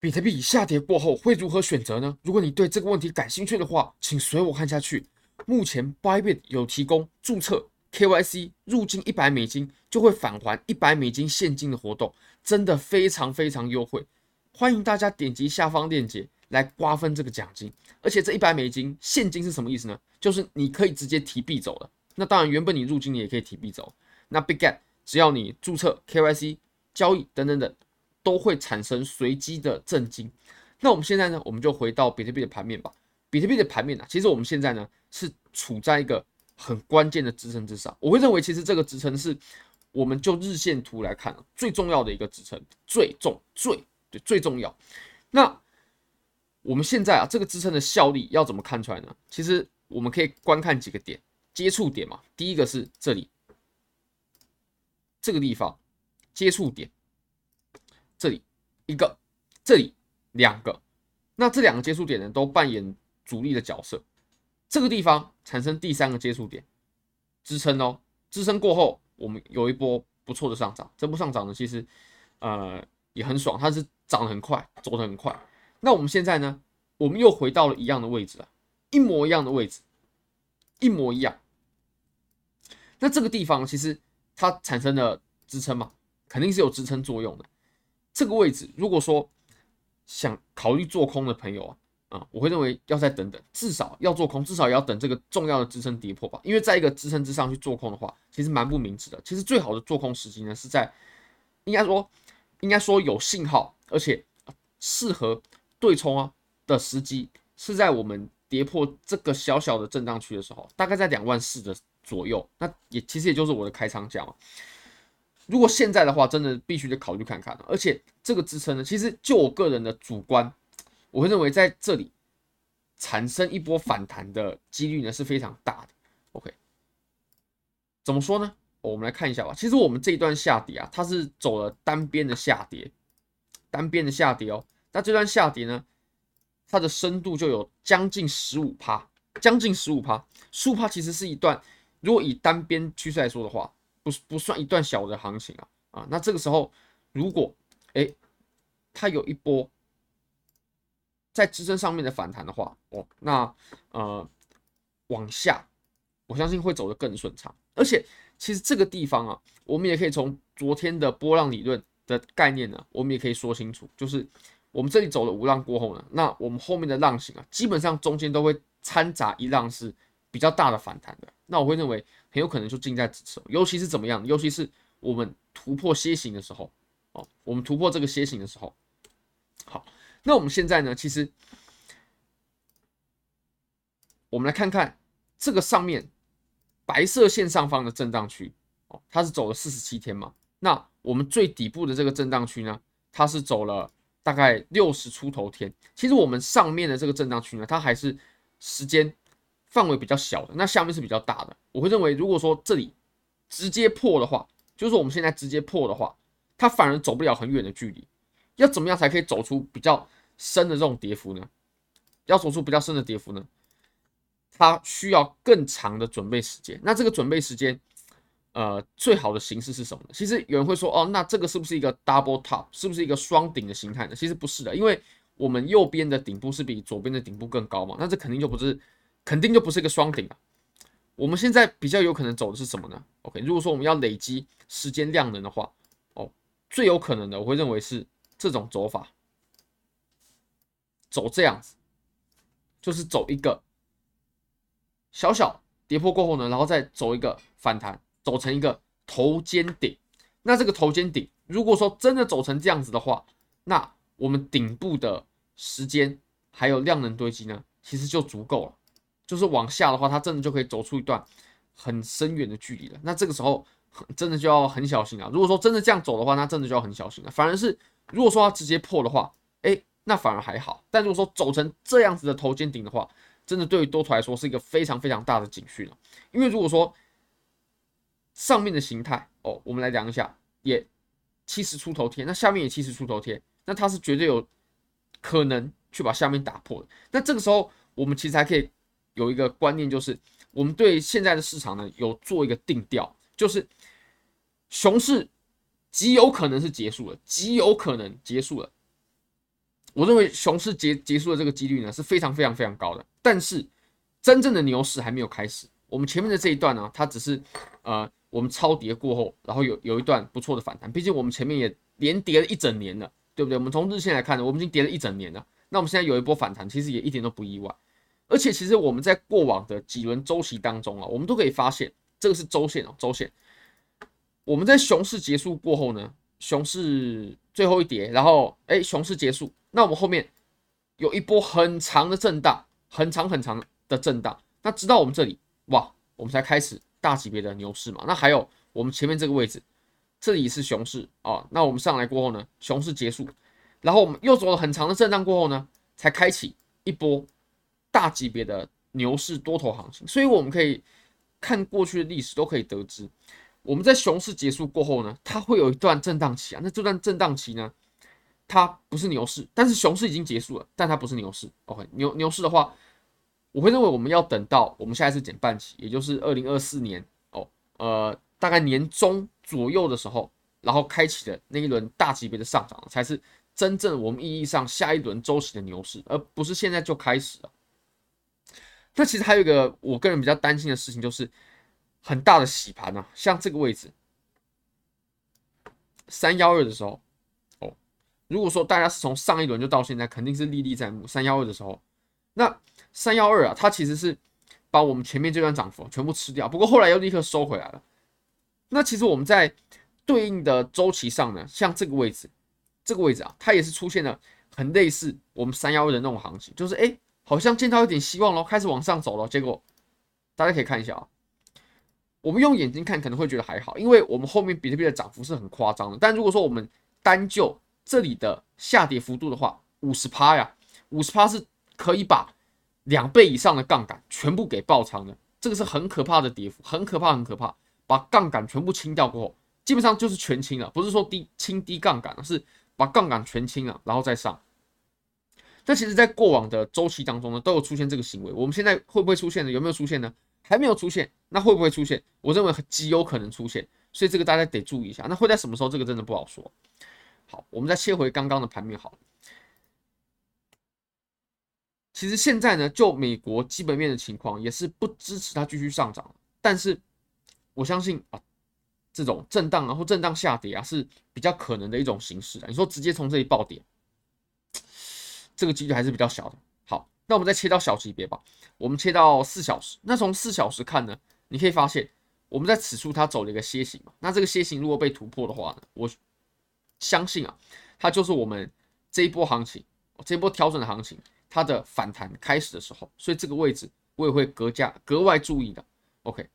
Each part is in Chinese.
比特币下跌过后会如何选择呢？如果你对这个问题感兴趣的话，请随我看下去。目前 Bybit 有提供注册 KYC 入金一百美金就会返还一百美金现金的活动，真的非常非常优惠。欢迎大家点击下方链接来瓜分这个奖金。而且这一百美金现金是什么意思呢？就是你可以直接提币走的。那当然，原本你入金你也可以提币走。那 Bitget 只要你注册 KYC 交易等等等。都会产生随机的震惊。那我们现在呢，我们就回到比特币的盘面吧。比特币的盘面呢、啊，其实我们现在呢是处在一个很关键的支撑之上。我会认为，其实这个支撑是我们就日线图来看啊最重要的一个支撑，最重最对最重要。那我们现在啊，这个支撑的效力要怎么看出来呢？其实我们可以观看几个点，接触点嘛。第一个是这里这个地方接触点。这里一个，这里两个，那这两个接触点呢，都扮演主力的角色。这个地方产生第三个接触点，支撑哦，支撑过后，我们有一波不错的上涨。这波上涨呢，其实呃也很爽，它是涨得很快，走得很快。那我们现在呢，我们又回到了一样的位置了，一模一样的位置，一模一样。那这个地方其实它产生了支撑嘛，肯定是有支撑作用的。这个位置，如果说想考虑做空的朋友啊，啊，我会认为要再等等，至少要做空，至少也要等这个重要的支撑跌破吧。因为在一个支撑之上去做空的话，其实蛮不明智的。其实最好的做空时机呢，是在应该说应该说有信号，而且适合对冲啊的时机，是在我们跌破这个小小的震荡区的时候，大概在两万四的左右。那也其实也就是我的开仓价嘛。如果现在的话，真的必须得考虑看看。而且这个支撑呢，其实就我个人的主观，我会认为在这里产生一波反弹的几率呢是非常大的。OK，怎么说呢？我们来看一下吧。其实我们这一段下跌啊，它是走了单边的下跌，单边的下跌哦。那这段下跌呢，它的深度就有将近十五趴，将近十五趴，十五趴其实是一段，如果以单边趋势来说的话。不不算一段小的行情啊啊，那这个时候如果哎、它有一波在支撑上面的反弹的话，哦，那呃往下，我相信会走得更顺畅。而且其实这个地方啊，我们也可以从昨天的波浪理论的概念呢，我们也可以说清楚，就是我们这里走了五浪过后呢，那我们后面的浪型啊，基本上中间都会掺杂一浪是比较大的反弹的。那我会认为。很有可能就近在咫尺，尤其是怎么样？尤其是我们突破楔形的时候，哦，我们突破这个楔形的时候，好，那我们现在呢？其实我们来看看这个上面白色线上方的震荡区，哦，它是走了四十七天嘛？那我们最底部的这个震荡区呢，它是走了大概六十出头天。其实我们上面的这个震荡区呢，它还是时间。范围比较小的，那下面是比较大的。我会认为，如果说这里直接破的话，就是我们现在直接破的话，它反而走不了很远的距离。要怎么样才可以走出比较深的这种跌幅呢？要走出比较深的跌幅呢？它需要更长的准备时间。那这个准备时间，呃，最好的形式是什么呢？其实有人会说，哦，那这个是不是一个 double top？是不是一个双顶的形态呢？其实不是的，因为我们右边的顶部是比左边的顶部更高嘛。那这肯定就不是。肯定就不是一个双顶了。我们现在比较有可能走的是什么呢？OK，如果说我们要累积时间量能的话，哦，最有可能的我会认为是这种走法，走这样子，就是走一个小小跌破过后呢，然后再走一个反弹，走成一个头肩顶。那这个头肩顶，如果说真的走成这样子的话，那我们顶部的时间还有量能堆积呢，其实就足够了。就是往下的话，它真的就可以走出一段很深远的距离了。那这个时候真的就要很小心啊。如果说真的这样走的话，那真的就要很小心了。反而是如果说它直接破的话，哎，那反而还好。但如果说走成这样子的头肩顶的话，真的对于多头来说是一个非常非常大的警讯了。因为如果说上面的形态哦，我们来量一下，也七十出头天，那下面也七十出头天，那它是绝对有可能去把下面打破的。那这个时候我们其实还可以。有一个观念，就是我们对现在的市场呢，有做一个定调，就是熊市极有可能是结束了，极有可能结束了。我认为熊市结结束的这个几率呢是非常非常非常高的。但是真正的牛市还没有开始。我们前面的这一段呢，它只是呃我们超跌过后，然后有有一段不错的反弹。毕竟我们前面也连跌了一整年了，对不对？我们从日线来看呢，我们已经跌了一整年了。那我们现在有一波反弹，其实也一点都不意外。而且其实我们在过往的几轮周期当中啊，我们都可以发现，这个是周线哦，周线。我们在熊市结束过后呢，熊市最后一跌，然后哎，熊市结束，那我们后面有一波很长的震荡，很长很长的震荡。那直到我们这里，哇，我们才开始大级别的牛市嘛。那还有我们前面这个位置，这里是熊市啊。那我们上来过后呢，熊市结束，然后我们又走了很长的震荡过后呢，才开启一波大级别的牛市多头行情。所以我们可以看过去的历史，都可以得知。我们在熊市结束过后呢，它会有一段震荡期啊。那这段震荡期呢，它不是牛市，但是熊市已经结束了，但它不是牛市。OK，牛牛市的话，我会认为我们要等到我们下一次减半期，也就是二零二四年哦，呃，大概年中左右的时候，然后开启的那一轮大级别的上涨，才是真正我们意义上下一轮周期的牛市，而不是现在就开始了。那其实还有一个我个人比较担心的事情就是。很大的洗盘啊，像这个位置三幺二的时候，哦，如果说大家是从上一轮就到现在，肯定是历历在目。三幺二的时候，那三幺二啊，它其实是把我们前面这段涨幅全部吃掉，不过后来又立刻收回来了。那其实我们在对应的周期上呢，像这个位置，这个位置啊，它也是出现了很类似我们三幺二的那种行情，就是哎，好像见到一点希望咯，开始往上走了。结果大家可以看一下啊。我们用眼睛看可能会觉得还好，因为我们后面比特币的涨幅是很夸张的。但如果说我们单就这里的下跌幅度的话，五十趴呀，五十趴是可以把两倍以上的杠杆全部给爆仓的。这个是很可怕的跌幅，很可怕，很可怕。把杠杆全部清掉过后，基本上就是全清了，不是说低清低杠杆，而是把杠杆全清了，然后再上。这其实，在过往的周期当中呢，都有出现这个行为。我们现在会不会出现呢？有没有出现呢？还没有出现，那会不会出现？我认为极有可能出现，所以这个大家得注意一下。那会在什么时候？这个真的不好说。好，我们再切回刚刚的盘面。好，其实现在呢，就美国基本面的情况也是不支持它继续上涨。但是我相信啊，这种震荡啊或震荡下跌啊是比较可能的一种形式。你说直接从这里暴跌，这个几率还是比较小的。好那我们再切到小级别吧，我们切到四小时。那从四小时看呢，你可以发现我们在此处它走了一个楔形嘛。那这个楔形如果被突破的话呢，我相信啊，它就是我们这一波行情，这一波调整的行情，它的反弹开始的时候。所以这个位置我也会格价格外注意的。OK，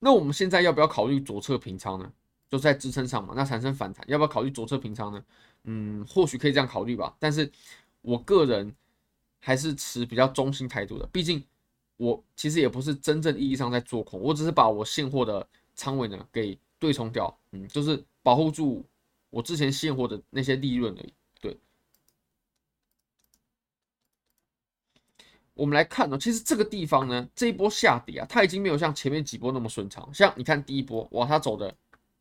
那我们现在要不要考虑左侧平仓呢？就在支撑上嘛，那产生反弹，要不要考虑左侧平仓呢？嗯，或许可以这样考虑吧。但是我个人还是持比较中性态度的，毕竟我其实也不是真正意义上在做空，我只是把我现货的仓位呢给对冲掉，嗯，就是保护住我之前现货的那些利润而已。对，我们来看呢，其实这个地方呢，这一波下跌啊，它已经没有像前面几波那么顺畅。像你看第一波，哇，它走的。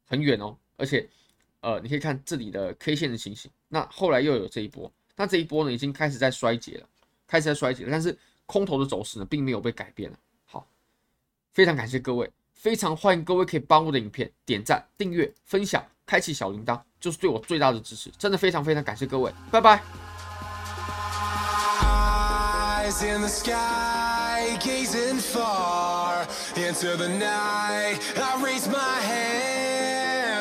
很远哦，而且呃，你可以看这里的 K 线的情形。那后来又有这一波，那这一波呢已经开始在衰竭了，开始在衰竭了，但是空头的走势呢并没有被改变了。好，非常感谢各位，非常欢迎各位可以帮我的影片点赞、订阅、分享、开启小铃铛，就是对我最大的支持，真的非常非常感谢各位，拜拜。Eyes in the sky, gazing far into the night. I raise my hand.